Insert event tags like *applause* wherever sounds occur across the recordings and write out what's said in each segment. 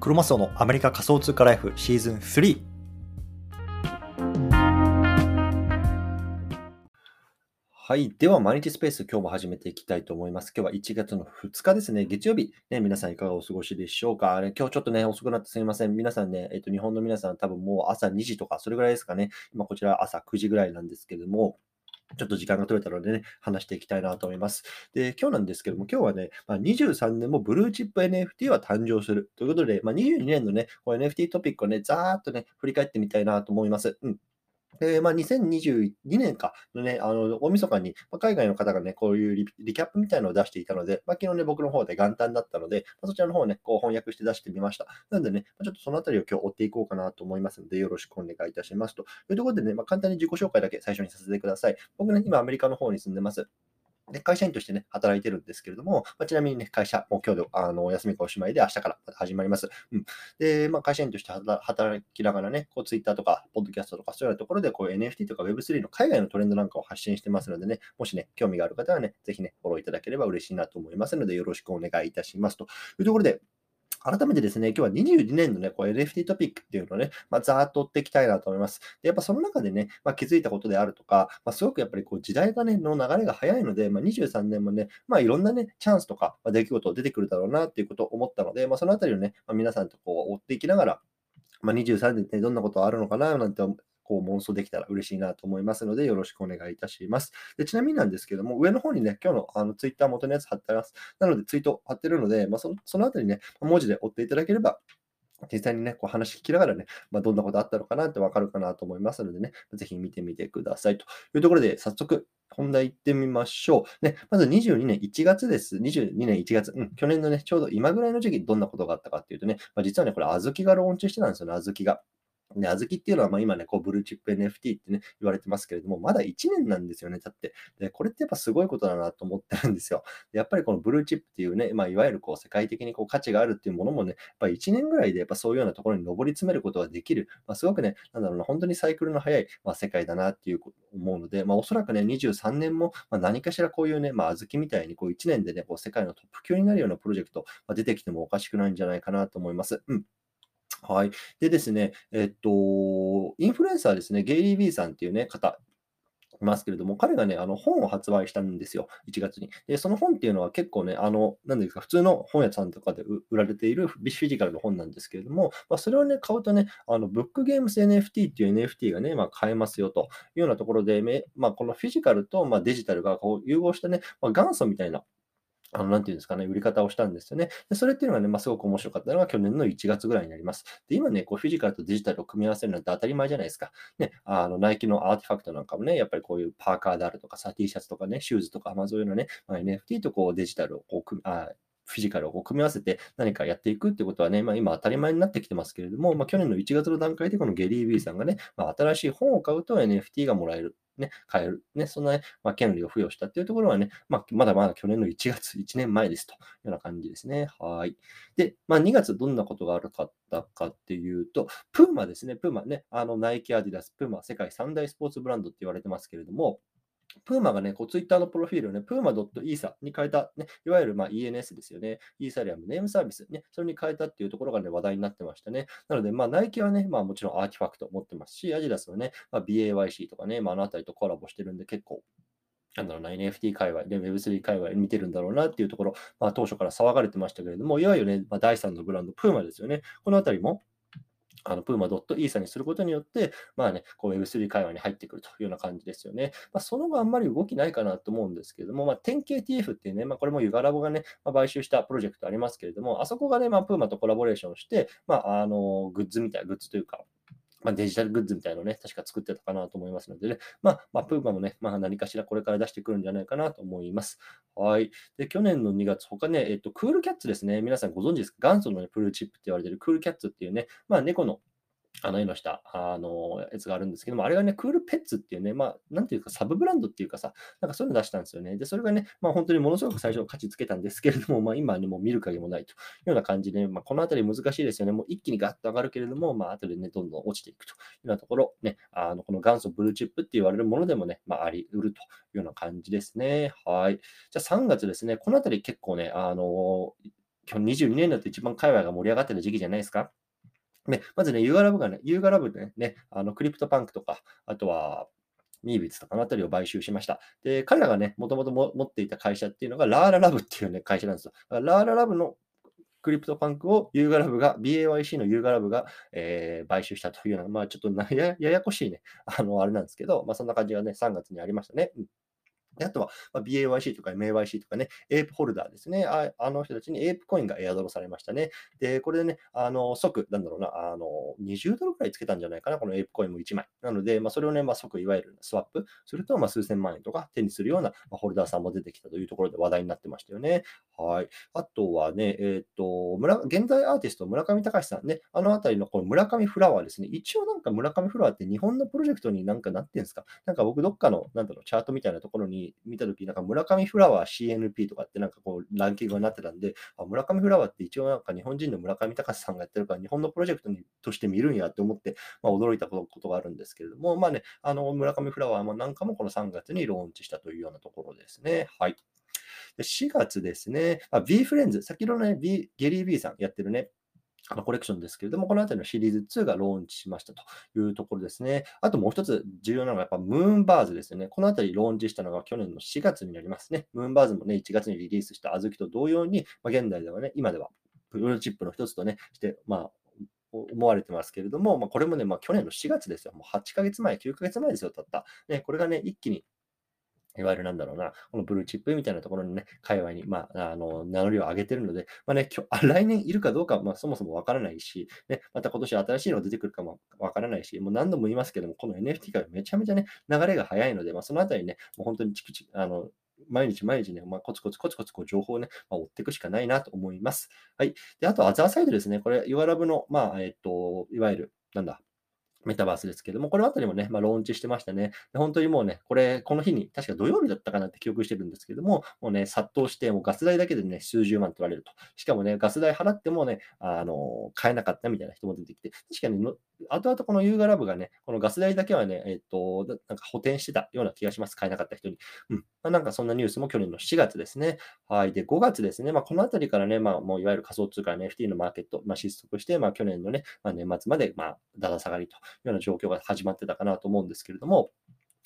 クロマスオのアメリカ仮想通貨ライフシーズン3はい。では、毎日スペース、今日も始めていきたいと思います。今日は1月の2日ですね。月曜日。ね、皆さんいかがお過ごしでしょうか？今日ちょっとね、遅くなってすみません。皆さんね、えっと、日本の皆さん多分もう朝2時とか、それぐらいですかね。今こちら朝9時ぐらいなんですけども、ちょっと時間が取れたのでね、話していきたいなと思います。で、今日なんですけども、今日はね、まあ、23年もブルーチップ NFT は誕生するということで、まあ、22年のね、こう NFT トピックをね、ざーっとね、振り返ってみたいなと思います。うん。で、まあ、2022年かのね、あの、大晦日に、まあ、海外の方がね、こういうリキャップみたいなのを出していたので、まあ、昨日ね、僕の方で元旦だったので、まあ、そちらの方をね、こう翻訳して出してみました。なのでね、まあ、ちょっとそのあたりを今日追っていこうかなと思いますので、よろしくお願いいたします。というところでね、まあ、簡単に自己紹介だけ最初にさせてください。僕ね、今アメリカの方に住んでます。で、会社員としてね、働いてるんですけれども、まあ、ちなみにね、会社、もう今日で、あの、お休みかおしまいで、明日から始まります。うん。で、まあ、会社員として働きながらね、こう、Twitter とか、ポッドキャストとか、そういうようなところで、こう、NFT とか Web3 の海外のトレンドなんかを発信してますのでね、もしね、興味がある方はね、ぜひね、フォローいただければ嬉しいなと思いますので、よろしくお願いいたします。というところで、改めてですね、今日は22年のね、こう NFT トピックっていうのをね、まあ、ざーっと追っていきたいなと思います。で、やっぱその中でね、まあ、気づいたことであるとか、まあ、すごくやっぱりこう時代がね、の流れが早いので、まあ、23年もね、まあ、いろんなね、チャンスとか、まあ、出来事出てくるだろうなっていうことを思ったので、まあ、そのあたりをね、まあ、皆さんとこう追っていきながら、まあ、23年ってどんなことあるのかななんてこう妄想できたら嬉しいなと思いますので、よろしくお願いいたします。でちなみになんですけども、上の方にね、今日のあのツイッター元のやつ貼ってあります。なので、ツイート貼ってるので、まあ、そのそのあたりね、文字で追っていただければ、実際にね、こう話聞きながらね、まあ、どんなことあったのかなってわかるかなと思いますのでね、ぜひ見てみてくださいというところで、早速、本題行ってみましょう。ね、まず22年1月です。22年1月。うん、去年のね、ちょうど今ぐらいの時期どんなことがあったかっていうとね、まあ、実はね、これ、小豆がローンチしてたんですよね、小豆が。で、小豆っていうのは、まあ今ね、こう、ブルーチップ NFT ってね、言われてますけれども、まだ1年なんですよね、だって。で、これってやっぱすごいことだなと思ってるんですよ。やっぱりこのブルーチップっていうね、まあいわゆるこう、世界的にこう価値があるっていうものもね、やっぱ1年ぐらいでやっぱそういうようなところに上り詰めることができる、まあすごくね、なんだろうな、本当にサイクルの速い、まあ、世界だなっていう思うので、まあおそらくね、23年も、まあ、何かしらこういうね、まあ小豆みたいにこう1年でね、こう世界のトップ級になるようなプロジェクトが出てきてもおかしくないんじゃないかなと思います。うん。はい。でですね、えっと、インフルエンサーですね、ゲイリー・ビーさんっていうね、方、いますけれども、彼がね、あの本を発売したんですよ、1月に。で、その本っていうのは結構ね、あの、なんですか、普通の本屋さんとかで売られているフィジカルの本なんですけれども、まあ、それをね、買うとね、あの、ブックゲームス NFT っていう NFT がね、まあ、買えますよというようなところで、まあ、このフィジカルと、まあ、デジタルがこう融合したね、まあ、元祖みたいなあの、なんていうんですかね、売り方をしたんですよね。でそれっていうのがね、まあ、すごく面白かったのが去年の1月ぐらいになります。で、今ね、こうフィジカルとデジタルを組み合わせるなんて当たり前じゃないですか。ね、あの、ナイキのアーティファクトなんかもね、やっぱりこういうパーカーであるとかさ、T シャツとかね、シューズとか、まあ、そういうのね、まあ、NFT とこうデジタルをこう組あフィジカルを組み合わせて何かやっていくってことはね、まあ、今当たり前になってきてますけれども、まあ、去年の1月の段階でこのゲリー・ビーさんがね、まあ、新しい本を買うと NFT がもらえる。ね、買える。ね、そんなね、まあ、権利を付与したっていうところはね、まあ、まだまだ去年の1月、1年前ですというような感じですね。はい。で、まあ、2月どんなことがあるかったかっていうと、プーマですね、プーマね、あの、ナイキ、アディダス、プーマ、世界三大スポーツブランドって言われてますけれども、プーマがね、こうツイッターのプロフィールをね、プーマ .isa に変えた、ね、いわゆるま ENS ですよね。イーサリアムネームサービス、ね、それに変えたっていうところがね、話題になってましたね。なので、まあ、ナイキはね、まあ、もちろんアーティファクト持ってますし、アジダスはね、まあ、BAYC とかね、まあ、あのあたりとコラボしてるんで、結構、なんだろうな、NFT 界隈で Web3 界隈見てるんだろうなっていうところ、まあ、当初から騒がれてましたけれども、いわゆるね、まあ、第3のブランド、プーマですよね。このあたりも、あの、プーマ .isa にすることによって、まあね、こう Web3 会話に入ってくるというような感じですよね。まあ、その後あんまり動きないかなと思うんですけれども、まあ、典型 TF っていうね、まあ、これもユガラボがね、まあ、買収したプロジェクトありますけれども、あそこがね、まあ、プーマとコラボレーションして、まあ、あの、グッズみたいな、グッズというか、まあ、デジタルグッズみたいなのをね、確か作ってたかなと思いますのでね、まあ、まあ、プーマもね、まあ、何かしらこれから出してくるんじゃないかなと思います。はい。で、去年の2月、他ね、えっと、クールキャッツですね。皆さんご存知ですか？元祖の、ね、プルーチップって言われてるクールキャッツっていうね、まあ、猫のあの絵の下、あの、やつがあるんですけども、あれがね、クールペッツっていうね、まあ、なんていうか、サブブランドっていうかさ、なんかそういうの出したんですよね。で、それがね、まあ、本当にものすごく最初価値つけたんですけれども、まあ、今はね、もう見る影もないというような感じで、まあ、このあたり難しいですよね。もう一気にガッと上がるけれども、まあ、後でね、どんどん落ちていくというようなところ、ね、あの、この元祖ブルーチップって言われるものでもね、まあ、あり得るというような感じですね。はい。じゃあ3月ですね、このあたり結構ね、あの、今日22年だと一番界隈が盛り上がってる時期じゃないですか。ね、まずね、 Yuga Labs がね、 Yuga Labs でね、あの CryptoPunks とか、あとは、 Meebits とかのあたりを買収しました。で、彼らがね、もともと持っていた会社っていうのが、 Larva Labs っていうね、会社なんですよ。 Larva Labs のクリプトパンクを Yuga Labs が、BAYC の Yuga Labs が、えー、買収したというような、まあちょっとやややこしいね、あの、あれなんですけど、まあそんな感じがね、3月にありましたね。うんであとは、ま、BAYC とか MAYC とかね、 Ape ホルダーですね。ああの人たちに ApeCoin がエアドロされましたね。で、これでね、あの即、なんだろうな、あの20ドルくらいつけたんじゃないかな、この ApeCoin も1枚。なので、まあ、それをね、まあ、即いわゆるスワップすると、まあ、数千万円とか手にするような、ま、ホルダーさんも出てきたというところで話題になってましたよね。はい。あとはね、えっ、と、村、現在アーティスト、村上隆さんね、あのあたりのこの村上フラワーですね。一応なんか村上フラワーって日本のプロジェクトになんかなってんですか？なんか僕どっかの、なんだろう、チャートみたいなところに見たとき、なんか村上フラワー CNP とかってなんかこうランキングになってたんで、あ村上フラワーって一応なんか日本人の村上隆さんがやってるから日本のプロジェクトにとして見るんやって思って、まあ、驚いたことがあるんですけれども、まあね、あの村上フラワーなんかもこの3月にローンチしたというようなところですね。はい。で4月ですね、あ B フレンズ、先ほどね、B、ゲリー B さんやってるね、あのコレクションですけれども、このあたりのシリーズ2がローンチしましたというところですね。あともう一つ重要なのが、やっぱムーンバーズですよね。このあたりローンチしたのが去年の4月になりますね。ムーンバーズもね、1月にリリースした小豆と同様に、まあ、現代ではね、今ではプロチップの一つとね、して、まあ、思われてますけれども、まあ、これもね、まあ、去年の4月ですよ。もう8ヶ月前、9ヶ月前ですよ、たった。ね、これがね、一気にいわゆるなんだろうな、このブルーチップみたいなところにね、界隈に、まあ、あの、名乗りを上げてるので、まあね、今日、来年いるかどうか、まあ、そもそもわからないし、ね、また今年新しいのが出てくるかもわからないし、もう何度も言いますけども、この NFT がめちゃめちゃね、流れが早いので、まあ、そのあたりね、もう本当にチクチク、あの、毎日毎日ね、まあ、コツコツコツコツこう情報をね、まあ、追っていくしかないなと思います。はい。で、あと、アザーサイドですね。これ、ユアラブの、まあ、えっと、いわゆる、なんだ、メタバースですけども、このあたりもね、まあ、ローンチしてましたね。本当にもうね、これ、この日に、確か土曜日だったかなって記憶してるんですけども、もうね、殺到して、もうガス代だけでね、数十万取られると。しかもね、ガス代払ってもね、あの、買えなかったみたいな人も出てきて、確かに、後々このユーガラブがね、このガス代だけはね、えっ、と、なんか補填してたような気がします。買えなかった人に。うん。まあ、なんかそんなニュースも去年の4月ですね。はい。で、5月ですね。まあ、このあたりからね、まあ、もういわゆる仮想通貨 NFT のマーケット、まあ、失速して、まあ、去年のね、まあ、年末まで、まあ、だだ下がりとような状況が始まってたかなと思うんですけれども、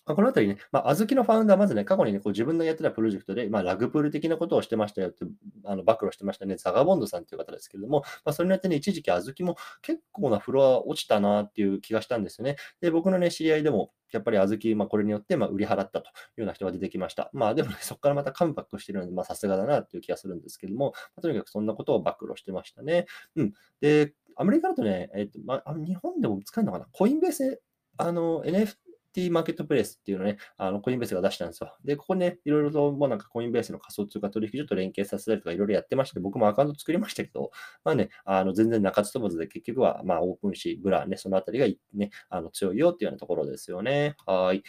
このあたりね、まあ、あずきのファウンダー、まずね、過去にね、こう自分のやってたプロジェクトで、まあ、ラグプール的なことをしてましたよって、あの暴露してましたね、ザガボンドさんという方ですけれども、まあ、それによってね、一時期あずきも結構なフロア落ちたなっていう気がしたんですよね。で、僕のね、知り合いでも、やっぱりあずき、まあ、これによって、ま、売り払ったというような人が出てきました。まあ、でもね、そこからまたカムバックしてるので、まあ、さすがだなっていう気がするんですけども、まあ、とにかくそんなことを暴露してましたね。うん。で、アメリカだとね、えっ、と、まあ、日本でも使えるのかな？ Coinbase あの、NFT マーケットプレイスっていうのね、あの、 Coinbase が出したんですよ。で、ここね、いろいろと、もうなんか Coinbase の仮想通貨取引所と連携させたりとかいろいろやってまして、僕もアカウント作りましたけど、まあね、あの、全然鳴かず飛ばずで結局は、まあ、 OpenSea、Blur ね、そのあたりがね、あの、強いよっていうようなところですよね。はい。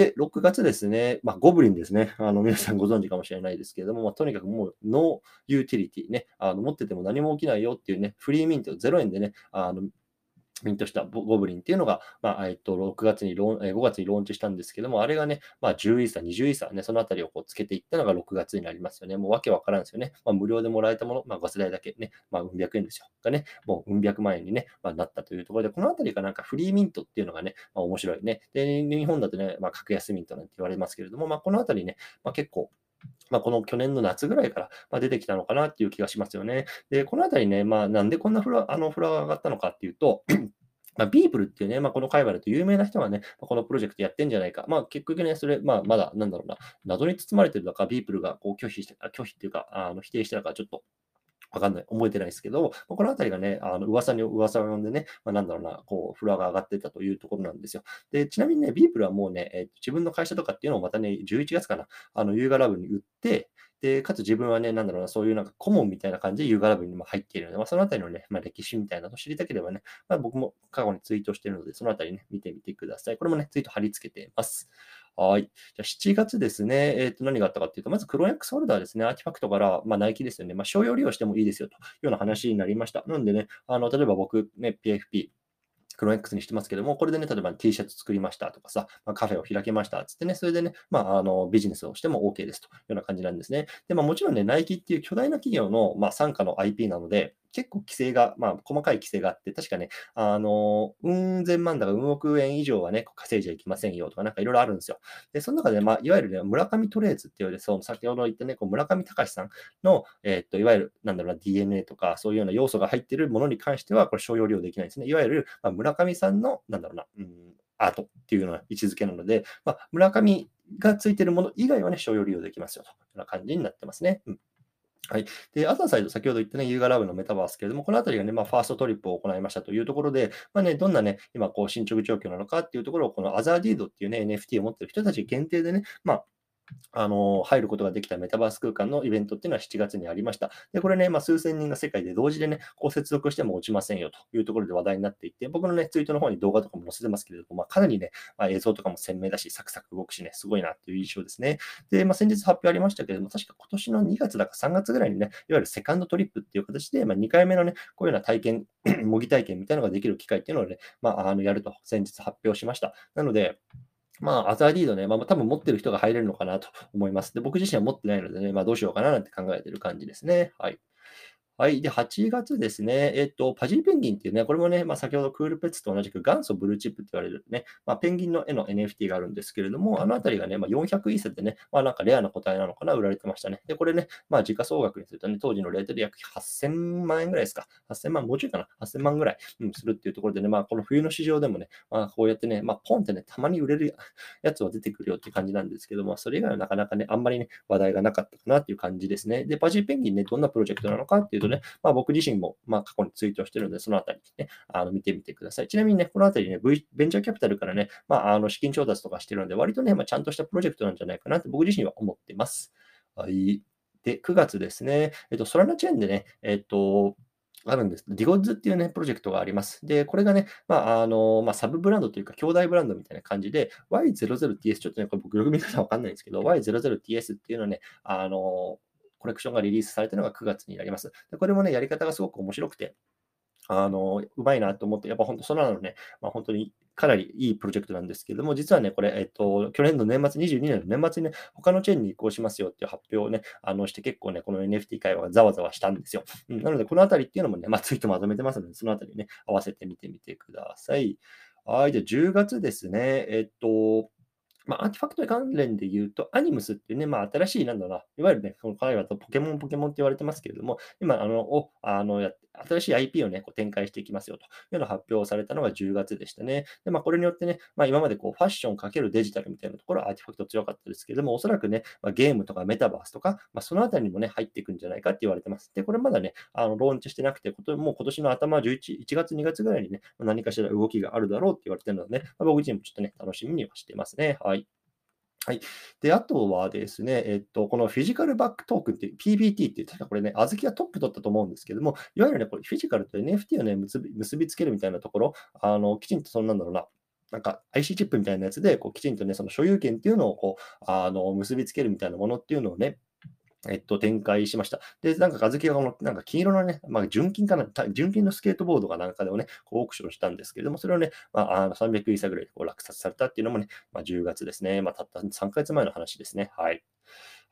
で、6月ですね、まあ、ゴブリンですね。あの、皆さんご存知かもしれないですけれども、まあ、とにかくもう、 no utility ね、あの、持ってても何も起きないよっていうね、 free mint 0円でね、あの、ミントしたゴブリンっていうのが、まあ、えっと、6月にローン、え5月にローンチしたんですけども、あれがね、まあ、10イーサ、20イーサね、そのあたりをこうつけていったのが6月になりますよね。もうわけわからんですよね。まあ、無料でもらえたもの、まあ、ガス代だけね、まあ、うん百円ですよ。がね、もううん百万円にね、まあ、なったというところで、このあたりがなんかフリーミントっていうのがね、まあ、面白いね。で、日本だとね、まあ、格安ミントなんて言われますけれども、まあ、このあたりね、まあ、結構、まあ、この去年の夏ぐらいから、ま出てきたのかなっていう気がしますよね。で、このあたりね、まあ、なんでこんなフラあのフラが上がったのかっていうと、*clears throat* まあ、ビープルっていうね、まあ、この界隈だと有名な人がね、まこのプロジェクトやってんじゃないか。まあ、結局ね、それ、まあ、まだ、なんだろうな、謎に包まれてるのか、ビープルがこう拒否して、拒否っていうか、あの否定してたか、ちょっとわかんない、覚えてないですけど、このあたりがね、あの噂に噂を呼んでね、まあ、なんだろうな、こう、フロアが上がってたというところなんですよ。で、ちなみにね、ビープルはもうね、えー、自分の会社とかっていうのをまたね、11月かな、あの、ユーガラブに売って、で、かつ自分はね、なんだろうな、そういうなんか顧問みたいな感じでユーガラブにも入っているので、まあ、そのあたりのね、まあ、歴史みたいなのを知りたければね、まあ、僕も過去にツイートしているので、そのあたりね、見てみてください。これもね、ツイート貼り付けています。はい。じゃ7月ですね、えっ、ー、と、何があったかっていうと、まずクローン X ホルダーですね、アーティファクトから、まあ、ナイキですよね、まあ、商用利用してもいいですよというような話になりました。なんでね、あの、例えば僕ね、PFP、クロン X にしてますけども、これでね、例えば T シャツ作りましたとかさ、まあ、カフェを開けましたつってね、それでね、まあ、あの、ビジネスをしても OK ですというような感じなんですね。で、まあ、もちろんね、ナイキっていう巨大な企業の、まあ、傘下の IP なので、結構規制が、まあ、細かい規制があって、確かね、あの、うん千万だか、うん億円以上はね、稼いじゃいけませんよとか、なんかいろいろあるんですよ。で、その中で、まあ、いわゆるね、村上トレーズっていう、その先ほど言ったね、こう村上隆さんの、えー、っと、いわゆる、なんだろうな、DNA とか、そういうような要素が入っているものに関しては、これ、商用利用できないんですね。いわゆる、まあ、村上さんの、なんだろうな、うん、アートっていうのは位置づけなので、まあ、村上がついているもの以外はね、商用利用できますよというような感じになってますね。うんはい。で、アザーサイド、先ほど言ったね、ユーガラブのメタバースけれども、このあたりがね、まあ、ファーストトリップを行いましたというところで、まあね、どんなね、今、こう、進捗状況なのかっていうところを、このアザーディードっていうね、NFT を持ってる人たち限定でね、まあ、あの、入ることができたメタバース空間のイベントっていうのは7月にありました。で、これね、まあ、数千人が世界で同時でね、こう接続しても落ちませんよというところで話題になっていて、僕のね、ツイートの方に動画とかも載せてますけれども、まあ、かなりね、まあ、映像とかも鮮明だし、サクサク動くしね、すごいなっていう印象ですね。で、まあ、先日発表ありましたけれども、確か今年の2月だか3月ぐらいにね、いわゆるセカンドトリップっていう形で、まあ、2回目のね、こういうような体験、*clears throat* 模擬体験みたいなのができる機会っていうのをね、まあ、あのやると先日発表しました。なので、まあ、アザーリードね、まあ、多分持ってる人が入れるのかなと思います。で、僕自身は持ってないのでね、まあ、どうしようかななんて考えてる感じですね。はい。はい。で、8月ですね。えっと、パジーペンギンっていうね、これもね、まあ、先ほどクールペッツと同じく元祖ブルーチップって言われるね、まあ、ペンギンの絵の NFT があるんですけれども、あのあたりがね、まあ、400イーセでね、まあ、なんかレアな個体なのかな、売られてましたね。で、これね、まあ、時価総額にするとね、当時のレートで約8000万円ぐらいですか。8000万、もうちょいかな。8000万ぐらい、うん、するっていうところでね、まあ、この冬の市場でもね、まあ、こうやってね、まあ、ポンってね、たまに売れるや *laughs* つは出てくるよって感じなんですけども、それ以外はなかなかね、あんまりね、話題がなかったかなっていう感じですね。で、パジーペンギンね、どんなプロジェクトなのかっていうとね、まあ、僕自身も、まあ、過去にツイートしてるので、そのあたりね、あの見てみてください。ちなみにね、このあたりね、v、ベンチャーキャピタルからね、まあ、あの資金調達とかしてるので、割とね、まあ、ちゃんとしたプロジェクトなんじゃないかなって僕自身は思ってます。はい。で、9月ですね、えっと、ソラナチェーンでね、えっと、あるんです。ディゴッズっていうね、プロジェクトがあります。で、これがね、まあ、あの、まあ、サブブランドというか、兄弟ブランドみたいな感じで、Y00TS、ちょっとね、これ僕、よく見方わかんないんですけど、Y00TS っていうのはね、あの、コレクションがリリースされたのが9月になります。でこれもね、やり方がすごく面白くて、あの、うまいなと思って、やっぱ本当、そのなのね、まあ、本当にかなりいいプロジェクトなんですけれども、実はね、これ、えっと、去年の年末、22年の年末にね、他のチェーンに移行しますよっていう発表をね、あの、して結構ね、この NFT 会話がざわざわしたんですよ。うん、なので、このあたりっていうのもね、まあ、ツイートまとめてますので、そのあたりね、合わせてみてみてください。はい、じゃあ10月ですね、えっと、まあ、 RTFKT 関連で言うと、 Animus っていうね、まあ、新しい、なんだろうな、いわゆるね、この海外だとポケモン、ポケモンって言われてますけれども、今、あの、を、あの、やって新しい IP をね、こう展開していきますよというのを発表されたのが10月でしたね。で、まあ、これによってね、まあ、今までこうファッションかけるデジタルみたいなところは RTFKT 強かったですけれども、おそらくね、まあ、ゲームとかメタバースとか、まあ、そのあたりにもね、入っていくんじゃないかって言われてます。で、これまだね、あのローンチしてなくて、もう今年の頭11、1月、2月ぐらいにね、何かしら動きがあるだろうって言われてるのでね、まあ、僕自身もちょっとね、楽しみにはしてますね。はい。はい。で、あとはですね、えっと、このフィジカルバックトークンっていう PBT っていう、確かこれね、あずきがトップ取ったと思うんですけども、いわゆるね、これフィジカルと NFT をね、結び結びつけるみたいなところ、あの、きちんとそんなんだろうな、なんか IC チップみたいなやつで、こうきちんとね、その所有権っていうのをこう、あの、結びつけるみたいなものっていうのをね、えっと、展開しました。で、なんか、かずきがこの、なんか黄色のね、まあ、純金かな、純金のスケートボードがなんかでもね、オークションしたんですけれども、それをね、まあ、あの300イーサぐらいでこう落札されたっていうのもね、まあ、10月ですね。まあ、たった3ヶ月前の話ですね。はい。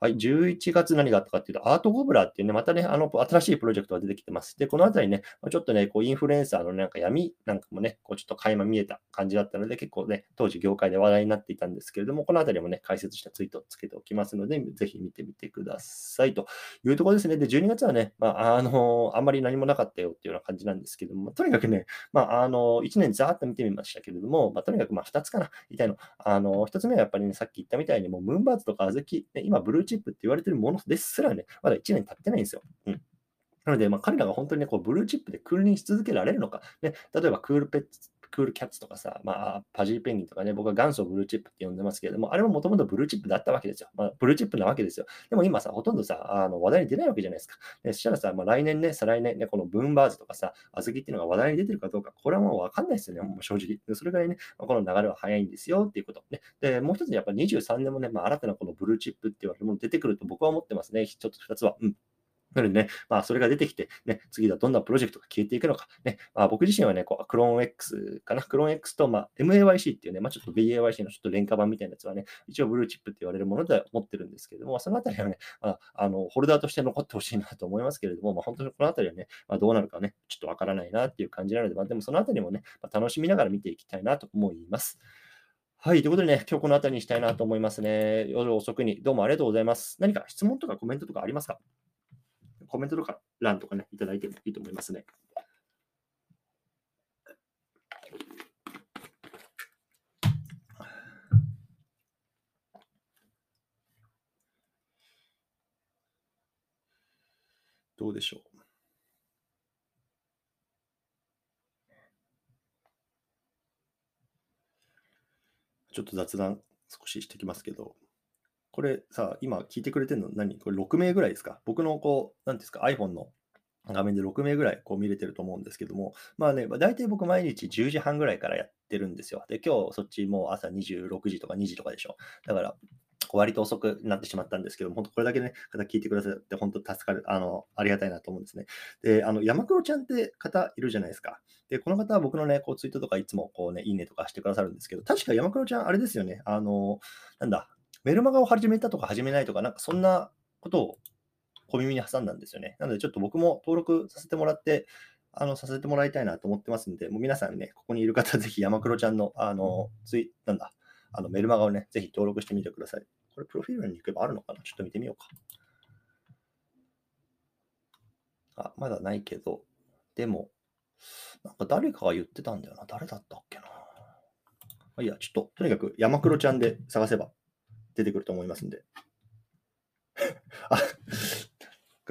はい、11月何があったかっていうと、アートゴブラっていうね、またね、あの、新しいプロジェクトが出てきてます。で、このあたりね、ちょっとね、こう、インフルエンサーのなんか闇なんかもね、こう、ちょっと垣間見えた感じだったので、結構ね、当時業界で話題になっていたんですけれども、このあたりもね、解説したツイートをつけておきますので、ぜひ見てみてくださいというところですね。で、12月はね、まあ、あの、あんまり何もなかったよっていうような感じなんですけども、とにかくね、まあ、あの、1年ざーっと見てみましたけれども、まあ、とにかくまあ、2つかな、言いたいの。あの、1つ目はやっぱりね、さっき言ったみたいに、もう、ムーンバーズとか小豆、ね、今、ブルーチップって言われてるものですらね、まだ1年経ってないんですよ。うん。なので、まあ、彼らが本当にね、こうブルーチップで君臨し続けられるのか、ね、例えばクールペッツ、クールキャッツとかさ、まあ、パジーペンギンとかね、僕は元祖ブルーチップって呼んでますけれども、あれももともとブルーチップだったわけですよ。まあ、ブルーチップなわけですよ。でも今さ、ほとんどさ、あの話題に出ないわけじゃないですか。でそしたらさ、まあ、来年ね、再来年ね、このブーンバーズとかさ、あずきっていうのが話題に出てるかどうか、これはもうわかんないですよね、もう正直。でそれぐらいね、この流れは早いんですよっていうこと。ね、で、もう一つやっぱ23年もね、まあ、新たなこのブルーチップって言われるもの出てくると僕は思ってますね。ちょっと2つは。うんなのでね、まあ、それが出てきて、ね、次はどんなプロジェクトが消えていくのか、ね、まあ、僕自身はね、こう、クローン X かな、クローン X と、まあ、MAYC っていうね、まあ、ちょっと BAYC のちょっと廉価版みたいなやつはね、一応ブルーチップって言われるものでは持ってるんですけれども、そのあたりはね、まあ、あの、ホルダーとして残ってほしいなと思いますけれども、まあ、本当にこのあたりはね、まあ、どうなるかね、ちょっとわからないなっていう感じなので、まあ、でもそのあたりもね、まあ、楽しみながら見ていきたいなと思います。はい。ということでね、今日この辺りにしたいなと思いますね。夜遅くにどうもありがとうございます。何か質問とかコメントとかありますか？コメントとか欄とかね、いただいてもいいと思いますね。どうでしょう？ちょっと雑談少ししてきますけど、これさ、今聞いてくれてるの何？これ6名ぐらいですか？僕のこう、なんですか？iPhone の画面で6名ぐらいこう見れてると思うんですけども、まあね、大体僕毎日10時半ぐらいからやってるんですよ。で、今日そっちもう朝26時とか2時とかでしょ。だから、割と遅くなってしまったんですけども、本当これだけね、方聞いてくださって本当助かる、あの、ありがたいなと思うんですね。で、あの、山黒ちゃんって方いるじゃないですか。で、この方は僕のね、こうツイートとかいつもこうね、いいねとかしてくださるんですけど、確か山黒ちゃんあれですよね、あの、なんだ、メルマガを始めたとか始めないとか、なんかそんなことを小耳に挟んだんですよね。なのでちょっと僕も登録させてもらって、あの、させてもらいたいなと思ってますんで、もう皆さんね、ここにいる方、ぜひ山黒ちゃんの、あの、ツイ、なんだ、あのメルマガをね、ぜひ登録してみてください。これ、プロフィールに行けばあるのかな？ちょっと見てみようか。あ、まだないけど、でも、なんか誰かが言ってたんだよな。誰だったっけな。あいや、ちょっと、とにかく山黒ちゃんで探せば出てくると思いますんで。*laughs* あ、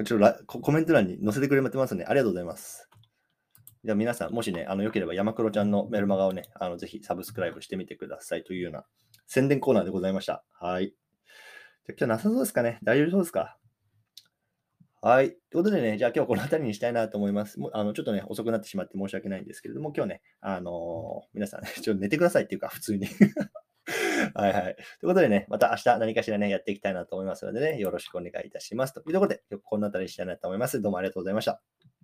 ちょっとコメント欄に載せてくれてますね。ありがとうございます。じゃあ皆さん、もしね、あの、よければ山黒ちゃんのメルマガをね、あの、ぜひサブスクライブしてみてくださいというような宣伝コーナーでございました。はい。じゃ今日なさそうですかね？大丈夫そうですか？はい。ということでね、じゃあ今日この辺りにしたいなと思います。もあのちょっとね、遅くなってしまって申し訳ないんですけれども、今日ね、あのー、皆さん、ね、ちょっと寝てくださいっていうか、普通に *laughs* はいはい。ということでね、また明日何かしらね、やっていきたいなと思いますのでね、よろしくお願いいたします。というところで、今日この辺りにしたいなと思います。どうもありがとうございました。